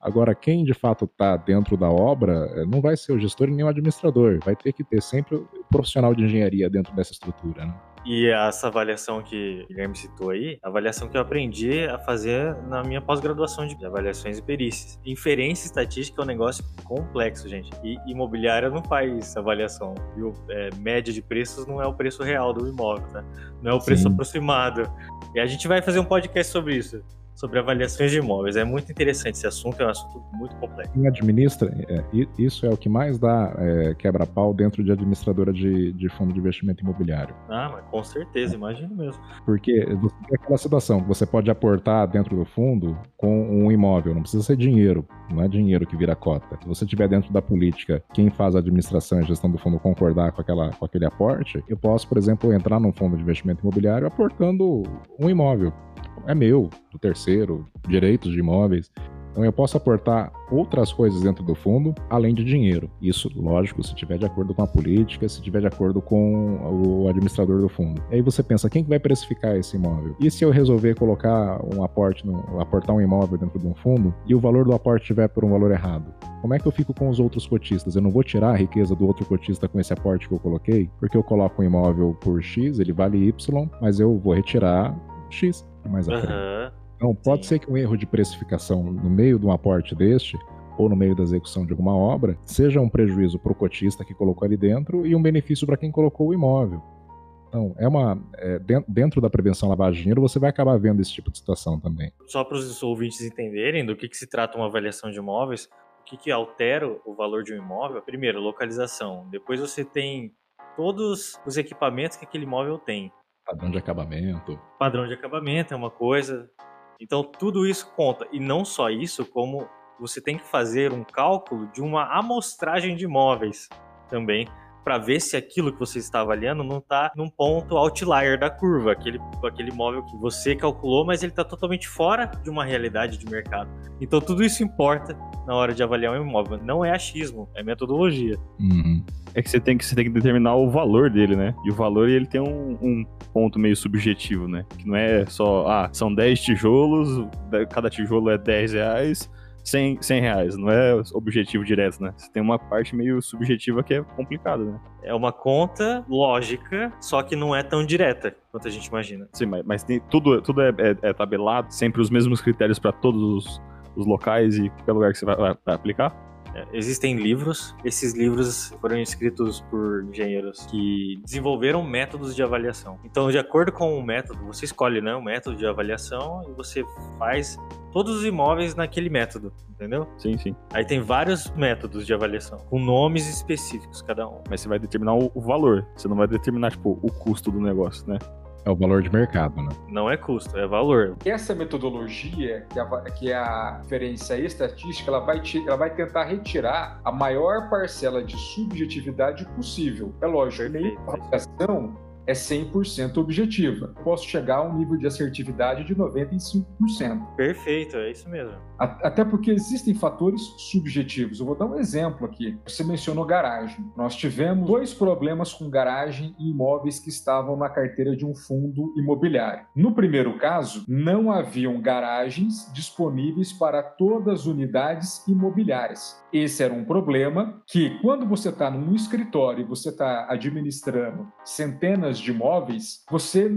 Agora, quem de fato está dentro da obra eh, não vai ser o gestor nem o administrador, vai ter que ter sempre o profissional de engenharia dentro dessa estrutura. Né? E essa avaliação que o Guilherme citou aí, avaliação que eu aprendi a fazer na minha pós-graduação de avaliações e perícias. Inferência estatística é um negócio complexo, gente. E imobiliária não faz avaliação. Viu? É, média de preços não é o preço real do imóvel, tá? Não é o preço Sim. aproximado. E a gente vai fazer um podcast sobre isso sobre avaliações de imóveis. É muito interessante esse assunto, é um assunto muito complexo. Quem administra, é, isso é o que mais dá é, quebra-pau dentro de administradora de, de, fundo de investimento imobiliário. Ah, mas com certeza, é. imagino mesmo. Porque você tem aquela situação que você pode aportar dentro do fundo com um imóvel, não precisa ser dinheiro, não é dinheiro que vira cota. Se você estiver dentro da política, quem faz a administração e gestão do fundo concordar com, aquela, com aquele aporte, eu posso, por exemplo, entrar num fundo de investimento imobiliário aportando um imóvel é meu, do terceiro, direitos de imóveis. Então eu posso aportar outras coisas dentro do fundo, além de dinheiro. Isso, lógico, se tiver de acordo com a política, se tiver de acordo com o administrador do fundo. E aí você pensa, quem que vai precificar esse imóvel? E se eu resolver colocar um aporte, no, aportar um imóvel dentro de um fundo e o valor do aporte estiver por um valor errado? Como é que eu fico com os outros cotistas? Eu não vou tirar a riqueza do outro cotista com esse aporte que eu coloquei, porque eu coloco um imóvel por X, ele vale Y, mas eu vou retirar X mais à frente. Então, pode Sim. ser que um erro de precificação no meio de um aporte deste, ou no meio da execução de alguma obra, seja um prejuízo para o cotista que colocou ali dentro e um benefício para quem colocou o imóvel. Então, é uma. É, dentro da prevenção lavagem de dinheiro, você vai acabar vendo esse tipo de situação também. Só para os ouvintes entenderem do que, que se trata uma avaliação de imóveis, o que, que altera o valor de um imóvel? Primeiro, localização. Depois você tem todos os equipamentos que aquele imóvel tem. Padrão de acabamento. Padrão de acabamento é uma coisa. Então tudo isso conta. E não só isso, como você tem que fazer um cálculo de uma amostragem de imóveis também para ver se aquilo que você está avaliando não está num ponto outlier da curva, aquele, aquele imóvel que você calculou, mas ele está totalmente fora de uma realidade de mercado. Então tudo isso importa na hora de avaliar um imóvel. Não é achismo, é metodologia. Uhum. É que você tem que, você tem que determinar o valor dele, né? E o valor ele tem um, um ponto meio subjetivo, né? Que não é só, ah, são 10 tijolos, cada tijolo é 10 reais, 100, 100 reais, não é objetivo direto, né? Você tem uma parte meio subjetiva que é complicada, né? É uma conta lógica, só que não é tão direta quanto a gente imagina. Sim, mas, mas tem, tudo, tudo é, é, é tabelado, sempre os mesmos critérios para todos os, os, locais e qualquer lugar que você vai, vai, vai aplicar? É, existem livros, esses livros foram escritos por engenheiros que desenvolveram métodos de avaliação. Então, de acordo com o método, você escolhe né, o método de avaliação e você faz todos os imóveis naquele método, entendeu? Sim, sim. Aí tem vários métodos de avaliação, com nomes específicos cada um. Mas você vai determinar o, o valor, você não vai determinar, tipo, o custo do negócio, né? É o valor de mercado, né? Não é custo, é valor. Essa metodologia, que é a, que é a referência estatística, ela vai, te, ela vai tentar retirar a maior parcela de subjetividade possível. É lógico, nem avaliação é 100% objetiva. Posso chegar a um nível de assertividade de 95%. Perfeito, é isso mesmo. Até porque existem fatores subjetivos. Eu vou dar um exemplo aqui. Você mencionou garagem. Nós tivemos dois problemas com garagem e imóveis que estavam na carteira de um fundo imobiliário. No primeiro caso, não haviam garagens disponíveis para todas as unidades imobiliárias. Esse era um problema que, quando você está num escritório e você está administrando centenas de imóveis, você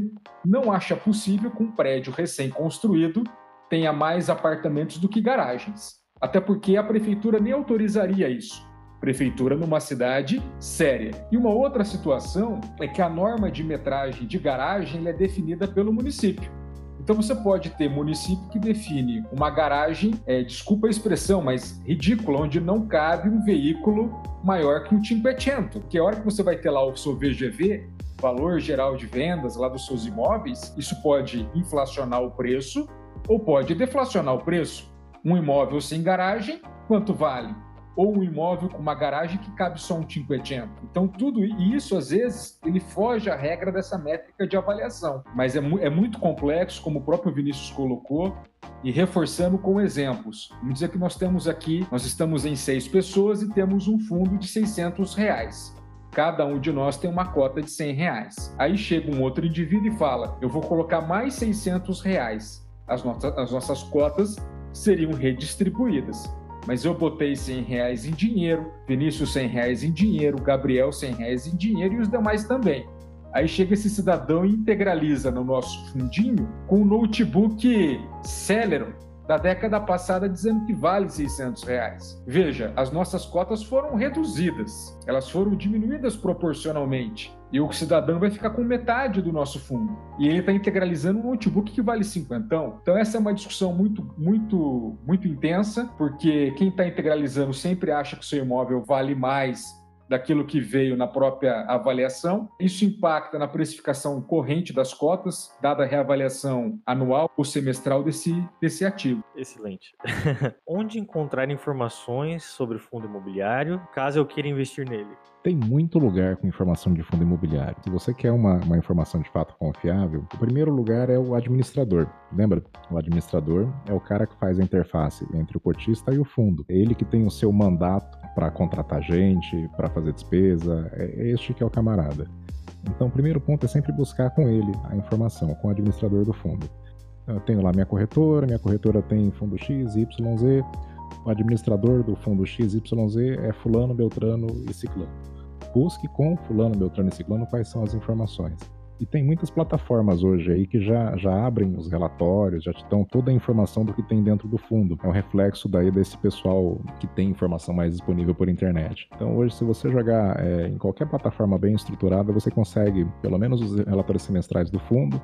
não acha possível que um prédio recém-construído tenha mais apartamentos do que garagens. Até porque a prefeitura nem autorizaria isso. Prefeitura numa cidade séria. E uma outra situação é que a norma de metragem de garagem é definida pelo município. Então você pode ter município que define uma garagem, é, desculpa a expressão, mas ridícula, onde não cabe um veículo maior que um 500, que a hora que você vai ter lá o seu VGV, valor geral de vendas lá dos seus imóveis, isso pode inflacionar o preço ou pode deflacionar o preço. Um imóvel sem garagem, quanto vale? ou um imóvel com uma garagem que cabe só um 500. Então, tudo isso, às vezes, ele foge à regra dessa métrica de avaliação. Mas é, mu é muito complexo, como o próprio Vinícius colocou, e reforçando com exemplos. Vamos dizer que nós temos aqui, nós estamos em seis pessoas e temos um fundo de 600 reais. Cada um de nós tem uma cota de 100 reais. Aí chega um outro indivíduo e fala: Eu vou colocar mais 600 reais. As, nossas, as nossas cotas seriam redistribuídas mas eu botei 100 reais em dinheiro, Vinícius 100 reais em dinheiro, Gabriel 100 reais em dinheiro e os demais também. Aí chega esse cidadão e integraliza no nosso fundinho com um notebook Celeron da década passada dizendo que vale 600 reais. Veja, as nossas cotas foram reduzidas, elas foram diminuídas proporcionalmente. E o cidadão vai ficar com metade do nosso fundo. E ele está integralizando um notebook que vale 50. Então, essa é uma discussão muito, muito, muito intensa, porque quem está integralizando sempre acha que o seu imóvel vale mais daquilo que veio na própria avaliação. Isso impacta na precificação corrente das cotas, dada a reavaliação anual ou semestral desse, desse ativo. Excelente. Onde encontrar informações sobre o fundo imobiliário, caso eu queira investir nele? Tem muito lugar com informação de fundo imobiliário. Se você quer uma, uma informação de fato confiável, o primeiro lugar é o administrador. Lembra? O administrador é o cara que faz a interface entre o cotista e o fundo. É ele que tem o seu mandato para contratar gente, para fazer despesa, é, é este que é o camarada. Então, o primeiro ponto é sempre buscar com ele a informação, com o administrador do fundo. Eu tenho lá minha corretora, minha corretora tem fundo X, Y, Z, o administrador do fundo X, Y, Z é fulano, beltrano e ciclano. Busque com fulano, beltrano e ciclano quais são as informações. E tem muitas plataformas hoje aí que já, já abrem os relatórios, já te dão toda a informação do que tem dentro do fundo. É um reflexo daí desse pessoal que tem informação mais disponível por internet. Então hoje, se você jogar é, em qualquer plataforma bem estruturada, você consegue pelo menos os relatórios semestrais do fundo,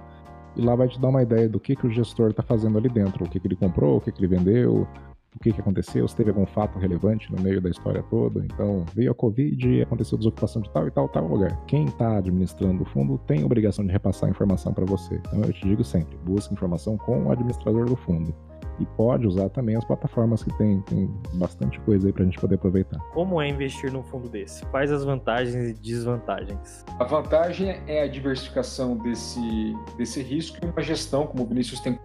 e lá vai te dar uma ideia do que, que o gestor está fazendo ali dentro, o que, que ele comprou, o que, que ele vendeu, o que, que aconteceu, se teve algum fato relevante no meio da história toda. Então, veio a Covid e aconteceu desocupação de tal e tal, tal lugar. Quem está administrando o fundo tem a obrigação de repassar a informação para você. Então, eu te digo sempre, busque informação com o administrador do fundo e pode usar também as plataformas que tem, tem bastante coisa aí para a gente poder aproveitar. Como é investir num fundo desse? Quais as vantagens e desvantagens? A vantagem é a diversificação desse, desse risco e uma gestão, como o Vinícius tem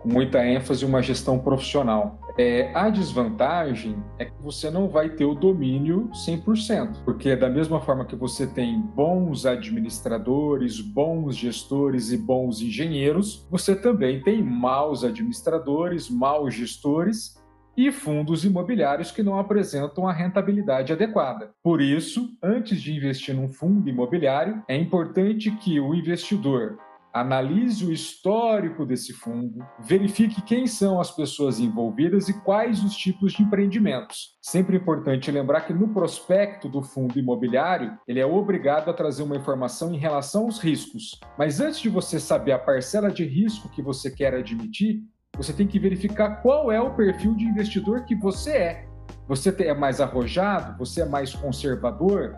com muita ênfase uma gestão profissional. É, a desvantagem é que você não vai ter o domínio 100%, porque da mesma forma que você tem bons administradores, bons gestores e bons engenheiros, você também tem maus administradores, maus gestores e fundos imobiliários que não apresentam a rentabilidade adequada. Por isso, antes de investir num fundo imobiliário, é importante que o investidor analise o histórico desse fundo, verifique quem são as pessoas envolvidas e quais os tipos de empreendimentos. Sempre importante lembrar que no prospecto do fundo imobiliário, ele é obrigado a trazer uma informação em relação aos riscos. Mas antes de você saber a parcela de risco que você quer admitir, você tem que verificar qual é o perfil de investidor que você é. Você é mais arrojado? Você é mais conservador?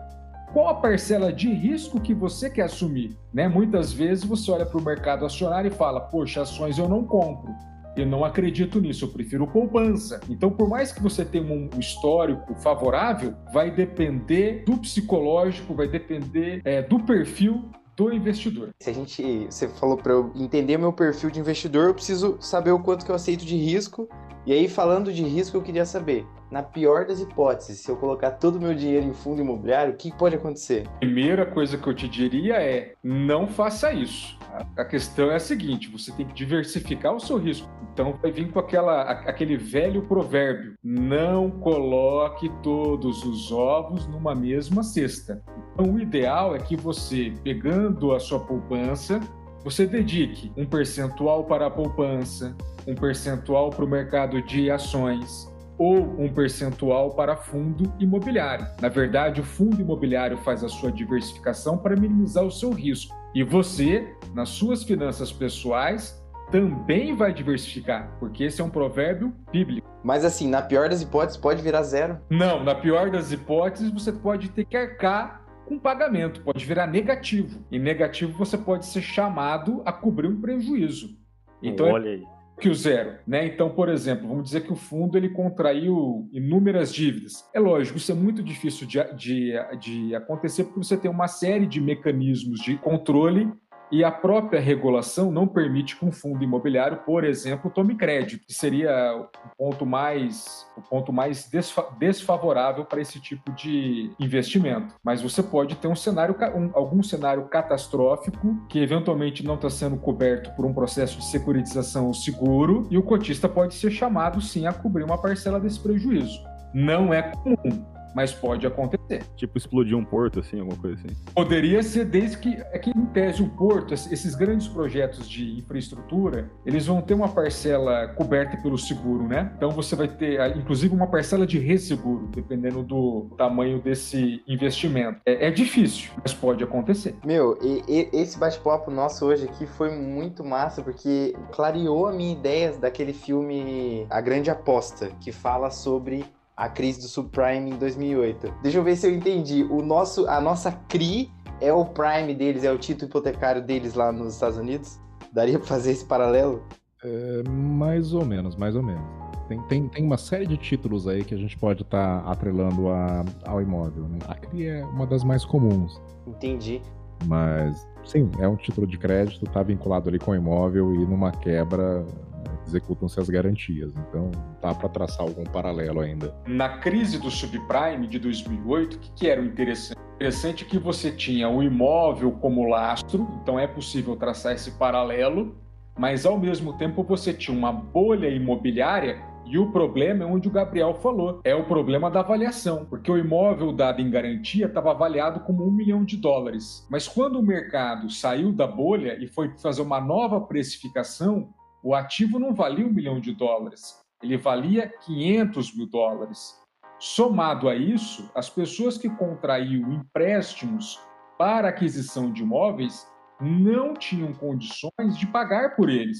Qual a parcela de risco que você quer assumir? Né? Muitas vezes você olha para o mercado acionário e fala: Poxa, ações eu não compro. Eu não acredito nisso, eu prefiro poupança. Então, por mais que você tenha um histórico favorável, vai depender do psicológico, vai depender é, do perfil do investidor. Se a gente, você falou para eu entender meu perfil de investidor, eu preciso saber o quanto que eu aceito de risco. E aí, falando de risco, eu queria saber, na pior das hipóteses, se eu colocar todo o meu dinheiro em fundo imobiliário, o que pode acontecer? Primeira coisa que eu te diria é: não faça isso. A questão é a seguinte: você tem que diversificar o seu risco. Então vai vir com aquela, aquele velho provérbio: não coloque todos os ovos numa mesma cesta. Então o ideal é que você, pegando a sua poupança, você dedique um percentual para a poupança, um percentual para o mercado de ações, ou um percentual para fundo imobiliário. Na verdade, o fundo imobiliário faz a sua diversificação para minimizar o seu risco. E você, nas suas finanças pessoais, também vai diversificar, porque esse é um provérbio bíblico. Mas assim, na pior das hipóteses, pode virar zero? Não, na pior das hipóteses, você pode ter que arcar com pagamento, pode virar negativo. E negativo você pode ser chamado a cobrir um prejuízo. Então, Olha aí. Que o zero, né? Então, por exemplo, vamos dizer que o fundo ele contraiu inúmeras dívidas. É lógico, isso é muito difícil de, de, de acontecer porque você tem uma série de mecanismos de controle e a própria regulação não permite que um fundo imobiliário, por exemplo, tome crédito, que seria o ponto mais, o ponto mais desfa desfavorável para esse tipo de investimento. Mas você pode ter um cenário, um, algum cenário catastrófico que eventualmente não está sendo coberto por um processo de securitização seguro e o cotista pode ser chamado sim a cobrir uma parcela desse prejuízo. Não é comum, mas pode acontecer. Tipo explodir um porto, assim, alguma coisa assim. Poderia ser desde que, é que em tese, o porto, esses grandes projetos de infraestrutura, eles vão ter uma parcela coberta pelo seguro, né? Então você vai ter, ah, inclusive, uma parcela de resseguro, dependendo do tamanho desse investimento. É, é difícil, mas pode acontecer. Meu, e, e, esse bate-papo nosso hoje aqui foi muito massa, porque clareou a minha ideia daquele filme A Grande Aposta, que fala sobre a crise do subprime em 2008. Deixa eu ver se eu entendi. O nosso, a nossa CRI é o prime deles, é o título hipotecário deles lá nos Estados Unidos? Daria para fazer esse paralelo? É, mais ou menos, mais ou menos. Tem, tem, tem uma série de títulos aí que a gente pode estar tá atrelando a, ao imóvel. Né? A CRI é uma das mais comuns. Entendi. Mas, sim, é um título de crédito, está vinculado ali com o imóvel e numa quebra executam-se as garantias. Então, dá para traçar algum paralelo ainda. Na crise do subprime de 2008, o que, que era o interessante? Interessante que você tinha o imóvel como lastro, então é possível traçar esse paralelo, mas ao mesmo tempo você tinha uma bolha imobiliária e o problema é onde o Gabriel falou, é o problema da avaliação, porque o imóvel dado em garantia estava avaliado como um milhão de dólares. Mas quando o mercado saiu da bolha e foi fazer uma nova precificação, o ativo não valia um milhão de dólares, ele valia 500 mil dólares. Somado a isso, as pessoas que contraíam empréstimos para aquisição de imóveis não tinham condições de pagar por eles.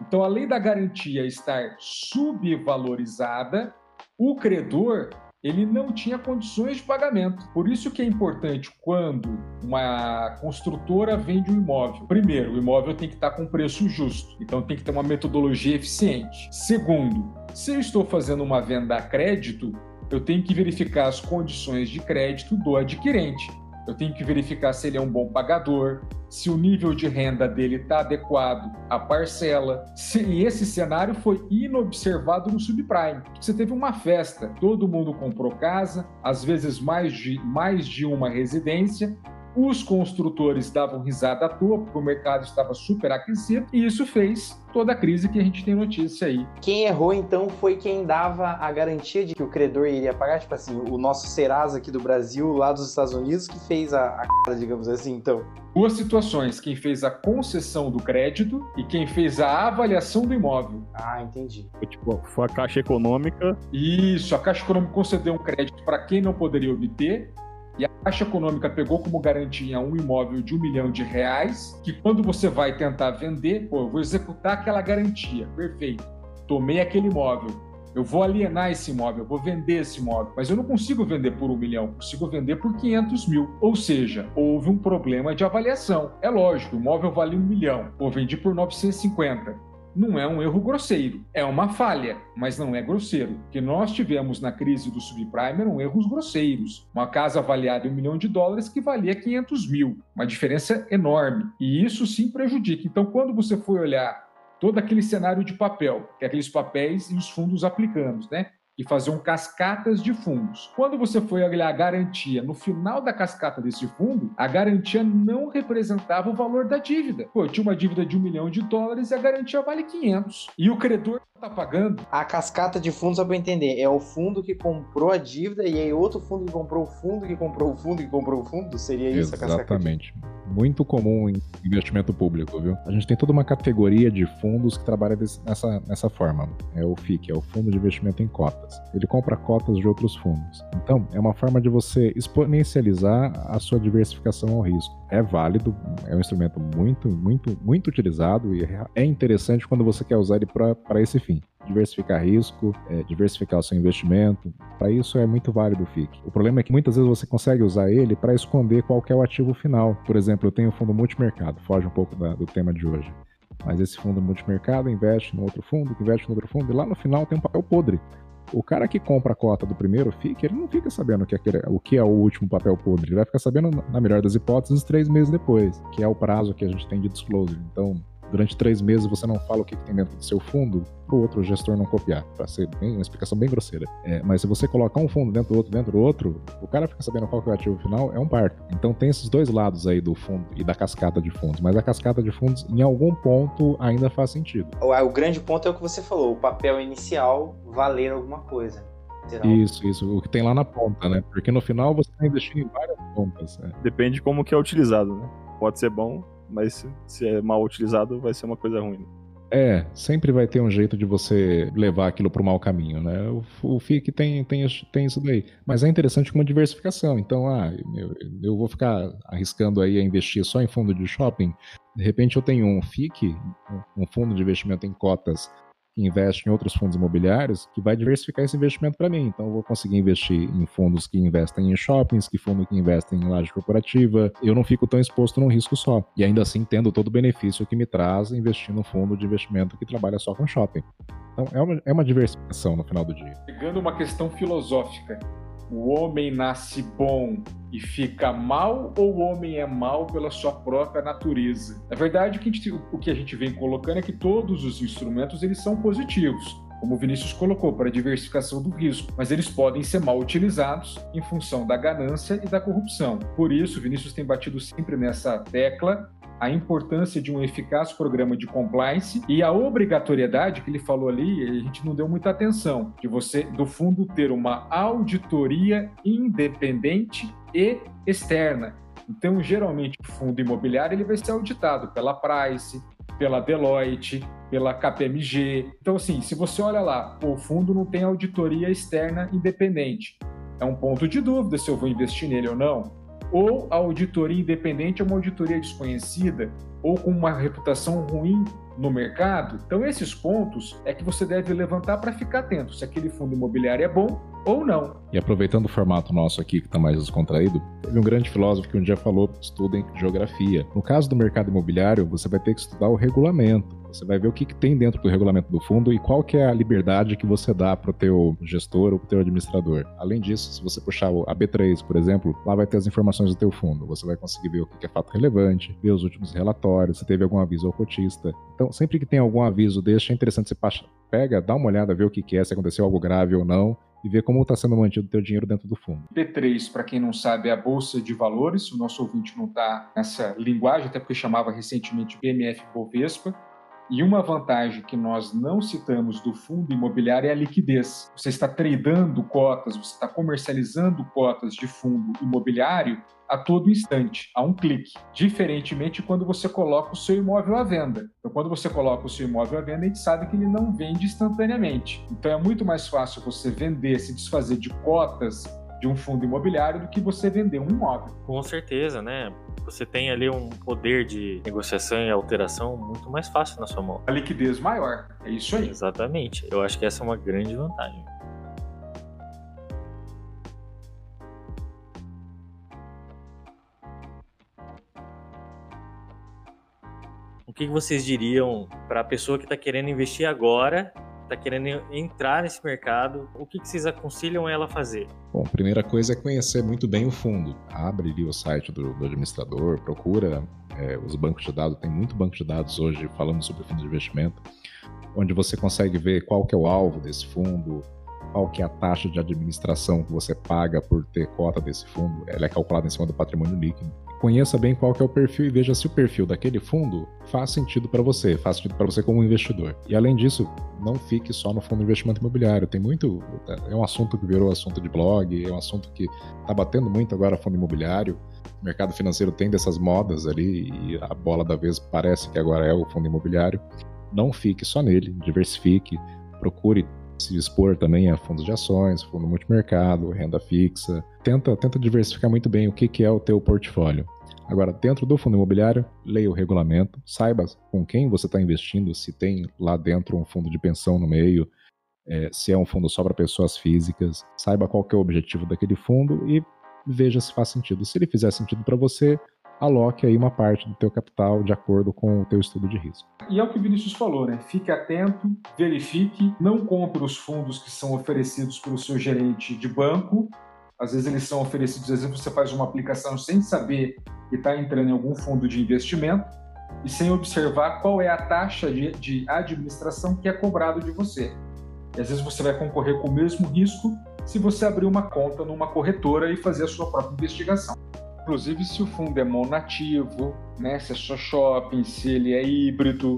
Então, além da garantia estar subvalorizada, o credor ele não tinha condições de pagamento. Por isso que é importante quando uma construtora vende um imóvel. Primeiro, o imóvel tem que estar com preço justo, então tem que ter uma metodologia eficiente. Segundo, se eu estou fazendo uma venda a crédito, eu tenho que verificar as condições de crédito do adquirente. Eu tenho que verificar se ele é um bom pagador, se o nível de renda dele está adequado à parcela. Se, e esse cenário foi inobservado no subprime. Você teve uma festa, todo mundo comprou casa, às vezes mais de, mais de uma residência, os construtores davam risada à toa, porque o mercado estava super aquecido, e isso fez toda a crise que a gente tem notícia aí. Quem errou, então, foi quem dava a garantia de que o credor iria pagar? Tipo assim, o nosso Serasa aqui do Brasil, lá dos Estados Unidos, que fez a, a digamos assim, então. Duas situações, quem fez a concessão do crédito e quem fez a avaliação do imóvel. Ah, entendi. Foi, tipo, foi a Caixa Econômica. Isso, a Caixa Econômica concedeu um crédito para quem não poderia obter e a Caixa Econômica pegou como garantia um imóvel de um milhão de reais, que quando você vai tentar vender, pô, eu vou executar aquela garantia, perfeito. Tomei aquele imóvel, eu vou alienar esse imóvel, eu vou vender esse imóvel, mas eu não consigo vender por um milhão, consigo vender por 500 mil. Ou seja, houve um problema de avaliação. É lógico, o imóvel vale um milhão, ou vendi por 950 não é um erro grosseiro, é uma falha, mas não é grosseiro. O que nós tivemos na crise do subprime eram erros grosseiros. Uma casa avaliada em um milhão de dólares que valia 500 mil, uma diferença enorme. E isso sim prejudica. Então, quando você for olhar todo aquele cenário de papel, que é aqueles papéis e os fundos aplicando, né? E faziam cascatas de fundos. Quando você foi olhar a garantia no final da cascata desse fundo, a garantia não representava o valor da dívida. Pô, tinha uma dívida de um milhão de dólares e a garantia vale 500. E o credor tá pagando. A cascata de fundos, só para entender, é o fundo que comprou a dívida e aí outro fundo que comprou o fundo que comprou o fundo que comprou o fundo? Seria isso Exatamente. a cascata? Exatamente. Muito comum em investimento público, viu? A gente tem toda uma categoria de fundos que trabalha nessa, nessa forma. É o FIC, é o Fundo de Investimento em Cotas cotas. Ele compra cotas de outros fundos. Então, é uma forma de você exponencializar a sua diversificação ao risco. É válido, é um instrumento muito, muito, muito utilizado e é interessante quando você quer usar ele para esse fim diversificar risco, é, diversificar o seu investimento. Para isso é muito válido o FIC. O problema é que muitas vezes você consegue usar ele para esconder qual é o ativo final. Por exemplo, eu tenho o fundo multimercado, foge um pouco da, do tema de hoje. Mas esse fundo multimercado investe no outro fundo, investe no outro fundo, e lá no final tem um papel podre. O cara que compra a cota do primeiro FIC, ele não fica sabendo o que, é, o que é o último papel podre. Ele vai ficar sabendo, na melhor das hipóteses, três meses depois, que é o prazo que a gente tem de disclosure. Então, durante três meses você não fala o que, tem dentro do seu fundo para o outro gestor não copiar, para ser bem, uma explicação bem grosseira. É, mas se você colocar um fundo dentro do outro, dentro do outro, o cara fica sabendo qual é o ativo final, é um parto. Então tem esses dois lados aí do fundo e da cascata de fundos, mas a cascata de fundos em algum ponto ainda faz sentido. O, o grande ponto é o que você falou, o papel inicial valer alguma coisa. Isso, isso. O que tem lá na ponta, né? Porque no final você está investindo em várias pontas. É. Depende de como que é utilizado, né? Pode ser bom, mas se é mal utilizado, vai ser uma coisa ruim. É, sempre vai ter um jeito de você levar aquilo para o mau caminho, né? O, o FIC tem, tem, tem isso daí. Mas é interessante como diversificação. Então, ah, eu, eu vou ficar arriscando aí a investir só em fundo de shopping. De repente eu tenho um FIC, um fundo de investimento em cotas que investe em outros fundos imobiliários, que vai diversificar esse investimento para mim. Então, eu vou conseguir investir em fundos que investem em shoppings, que fundo que investem em laje corporativa. Eu não fico tão exposto num risco só. E ainda assim, tendo todo o benefício que me traz investir num fundo de investimento que trabalha só com shopping. Então, é uma, é uma diversificação no final do dia. Pegando uma questão filosófica, o homem nasce bom e fica mal ou o homem é mal pela sua própria natureza? Na verdade, o que, gente, o que a gente vem colocando é que todos os instrumentos eles são positivos como o Vinícius colocou, para a diversificação do risco, mas eles podem ser mal utilizados em função da ganância e da corrupção. Por isso, Vinícius tem batido sempre nessa tecla a importância de um eficaz programa de compliance e a obrigatoriedade que ele falou ali, a gente não deu muita atenção, de você do fundo ter uma auditoria independente e externa. Então, geralmente, o fundo imobiliário ele vai ser auditado pela Price, pela Deloitte, pela KPMG. Então, assim, se você olha lá, o fundo não tem auditoria externa independente. É um ponto de dúvida se eu vou investir nele ou não ou a auditoria independente é uma auditoria desconhecida ou com uma reputação ruim no mercado. Então, esses pontos é que você deve levantar para ficar atento se aquele fundo imobiliário é bom ou não. E aproveitando o formato nosso aqui, que está mais descontraído, teve um grande filósofo que um dia falou: estudem geografia. No caso do mercado imobiliário, você vai ter que estudar o regulamento. Você vai ver o que, que tem dentro do regulamento do fundo e qual que é a liberdade que você dá para o teu gestor ou para o teu administrador. Além disso, se você puxar a B3, por exemplo, lá vai ter as informações do teu fundo. Você vai conseguir ver o que é fato relevante, ver os últimos relatórios, se teve algum aviso ao cotista. Então, sempre que tem algum aviso desse, é interessante você pega, dá uma olhada, ver o que, que é, se aconteceu algo grave ou não, e ver como está sendo mantido o teu dinheiro dentro do fundo. P3, para quem não sabe, é a Bolsa de Valores. O nosso ouvinte não está nessa linguagem, até porque chamava recentemente BMF Bovespa. E uma vantagem que nós não citamos do fundo imobiliário é a liquidez. Você está tradando cotas, você está comercializando cotas de fundo imobiliário a todo instante, a um clique. Diferentemente quando você coloca o seu imóvel à venda. Então, quando você coloca o seu imóvel à venda, a gente sabe que ele não vende instantaneamente. Então, é muito mais fácil você vender, se desfazer de cotas de um fundo imobiliário do que você vender um imóvel. Com certeza, né? Você tem ali um poder de negociação e alteração muito mais fácil na sua mão. A liquidez maior, é isso aí. Exatamente. Eu acho que essa é uma grande vantagem. O que vocês diriam para a pessoa que está querendo investir agora está querendo entrar nesse mercado, o que, que vocês aconselham ela a fazer? Bom, primeira coisa é conhecer muito bem o fundo. Abre ali o site do, do administrador, procura é, os bancos de dados. Tem muito banco de dados hoje falando sobre fundo de investimento, onde você consegue ver qual que é o alvo desse fundo, qual que é a taxa de administração que você paga por ter cota desse fundo. Ela é calculada em cima do patrimônio líquido conheça bem qual que é o perfil e veja se o perfil daquele fundo faz sentido para você, faz sentido para você como investidor. E além disso, não fique só no fundo de investimento imobiliário. Tem muito, é um assunto que virou assunto de blog, é um assunto que está batendo muito agora fundo imobiliário. O mercado financeiro tem dessas modas ali e a bola da vez parece que agora é o fundo imobiliário. Não fique só nele, diversifique, procure se expor também a fundos de ações, fundo multimercado, renda fixa. Tenta, tenta diversificar muito bem o que, que é o teu portfólio. Agora, dentro do fundo imobiliário, leia o regulamento, saiba com quem você está investindo, se tem lá dentro um fundo de pensão no meio, é, se é um fundo só para pessoas físicas, saiba qual é o objetivo daquele fundo e veja se faz sentido. Se ele fizer sentido para você, aloque aí uma parte do teu capital de acordo com o teu estudo de risco. E é o que o Vinícius falou, né? Fique atento, verifique, não compre os fundos que são oferecidos pelo seu gerente de banco. Às vezes eles são oferecidos, vezes você faz uma aplicação sem saber que está entrando em algum fundo de investimento e sem observar qual é a taxa de, de administração que é cobrado de você. E às vezes você vai concorrer com o mesmo risco se você abrir uma conta numa corretora e fazer a sua própria investigação inclusive se o fundo é monativo, né, se é só shopping, se ele é híbrido.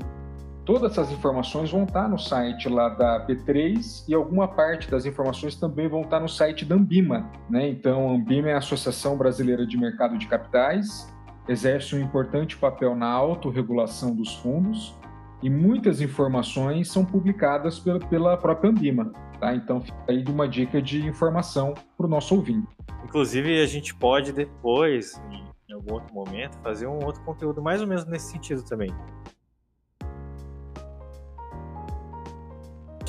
Todas essas informações vão estar no site lá da B3 e alguma parte das informações também vão estar no site da Ambima. Né? Então, a Ambima é a Associação Brasileira de Mercado de Capitais, exerce um importante papel na autorregulação dos fundos e muitas informações são publicadas pela, própria Ambima. Tá? Então, fica aí uma dica de informação para o nosso ouvinte. Inclusive, a gente pode depois, em algum outro momento, fazer um outro conteúdo mais ou menos nesse sentido também.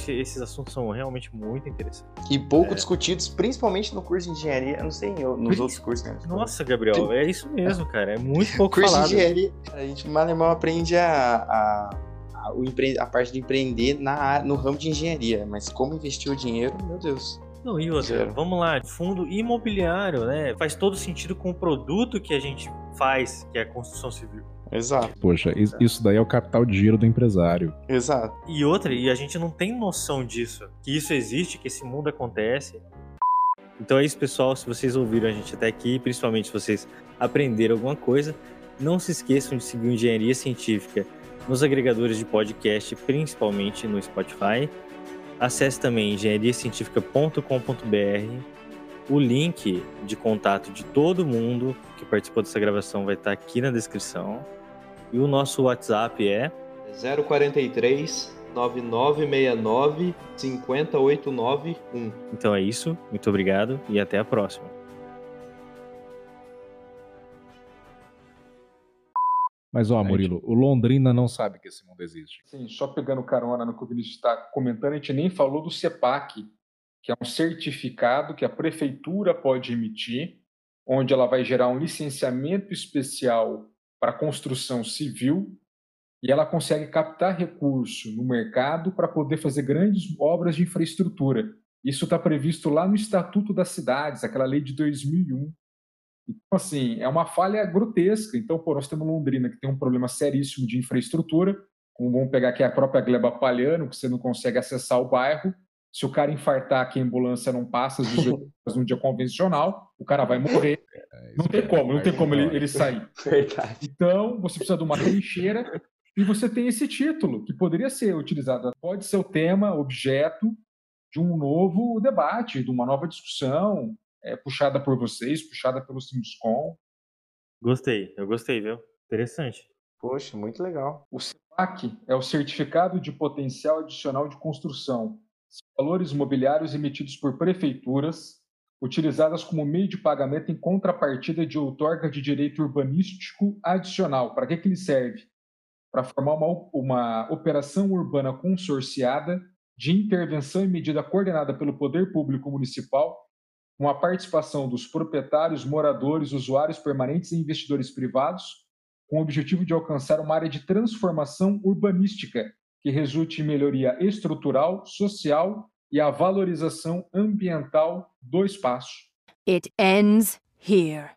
Esses assuntos são realmente muito interessantes. E pouco é. discutidos, principalmente no curso de engenharia, eu não sei nos outros cursos. Né? Nossa, Gabriel, é isso mesmo, cara. É muito pouco curso falado. Curso de engenharia, a gente mal irmão aprende a, a a, o empre... a parte de empreender na, no ramo de engenharia, mas como investir o dinheiro, meu Deus. Não, e outra, Zero. vamos lá, fundo imobiliário, né? Faz todo sentido com o produto que a gente faz, que é a construção civil. Exato. Poxa, isso daí é o capital de giro do empresário. Exato. E outra, e a gente não tem noção disso, que isso existe, que esse mundo acontece. Então é isso, pessoal. Se vocês ouviram a gente até aqui, principalmente se vocês aprenderam alguma coisa, não se esqueçam de seguir Engenharia Científica nos agregadores de podcast, principalmente no Spotify. Acesse também engenhariacientifica.com.br. O link de contato de todo mundo que participou dessa gravação vai estar aqui na descrição. E o nosso WhatsApp é 043 9969 50891. Então é isso, muito obrigado e até a próxima. Mas, ó, Murilo, o Londrina não sabe que esse mundo existe. Sim, só pegando carona no que o Vinícius está comentando, a gente nem falou do CEPAC, que é um certificado que a prefeitura pode emitir, onde ela vai gerar um licenciamento especial para construção civil e ela consegue captar recurso no mercado para poder fazer grandes obras de infraestrutura. Isso está previsto lá no Estatuto das Cidades, aquela lei de 2001, então, assim, é uma falha grotesca. Então, pô, nós temos Londrina, que tem um problema seríssimo de infraestrutura, como vamos pegar aqui a própria Gleba Palhano, que você não consegue acessar o bairro, Se o cara infartar que a ambulância não passa às 18 horas num dia convencional, o cara vai morrer. É, Não isso tem é como, não tem como ele, verdade. ele sair. Então, você precisa de uma trincheira e você tem esse título, que poderia ser utilizado, pode ser o tema, objeto de um novo debate, de uma nova discussão, é, puxada por vocês, puxada pelo Simscom. Gostei, eu gostei, viu? Interessante. Poxa, muito legal. O CEPAC é o Certificado de Potencial Adicional de Construção. São valores imobiliários emitidos por prefeituras, utilizadas como meio de pagamento em contrapartida de outorga de direito urbanístico adicional. Para que, que ele serve? Para formar uma, uma operação urbana consorciada de intervenção e medida coordenada pelo poder público municipal, com a participação dos proprietários, moradores, usuários permanentes e investidores privados, com o objetivo de alcançar uma área de transformação urbanística que resulte em melhoria estrutural, social e a valorização ambiental do espaço. It ends here.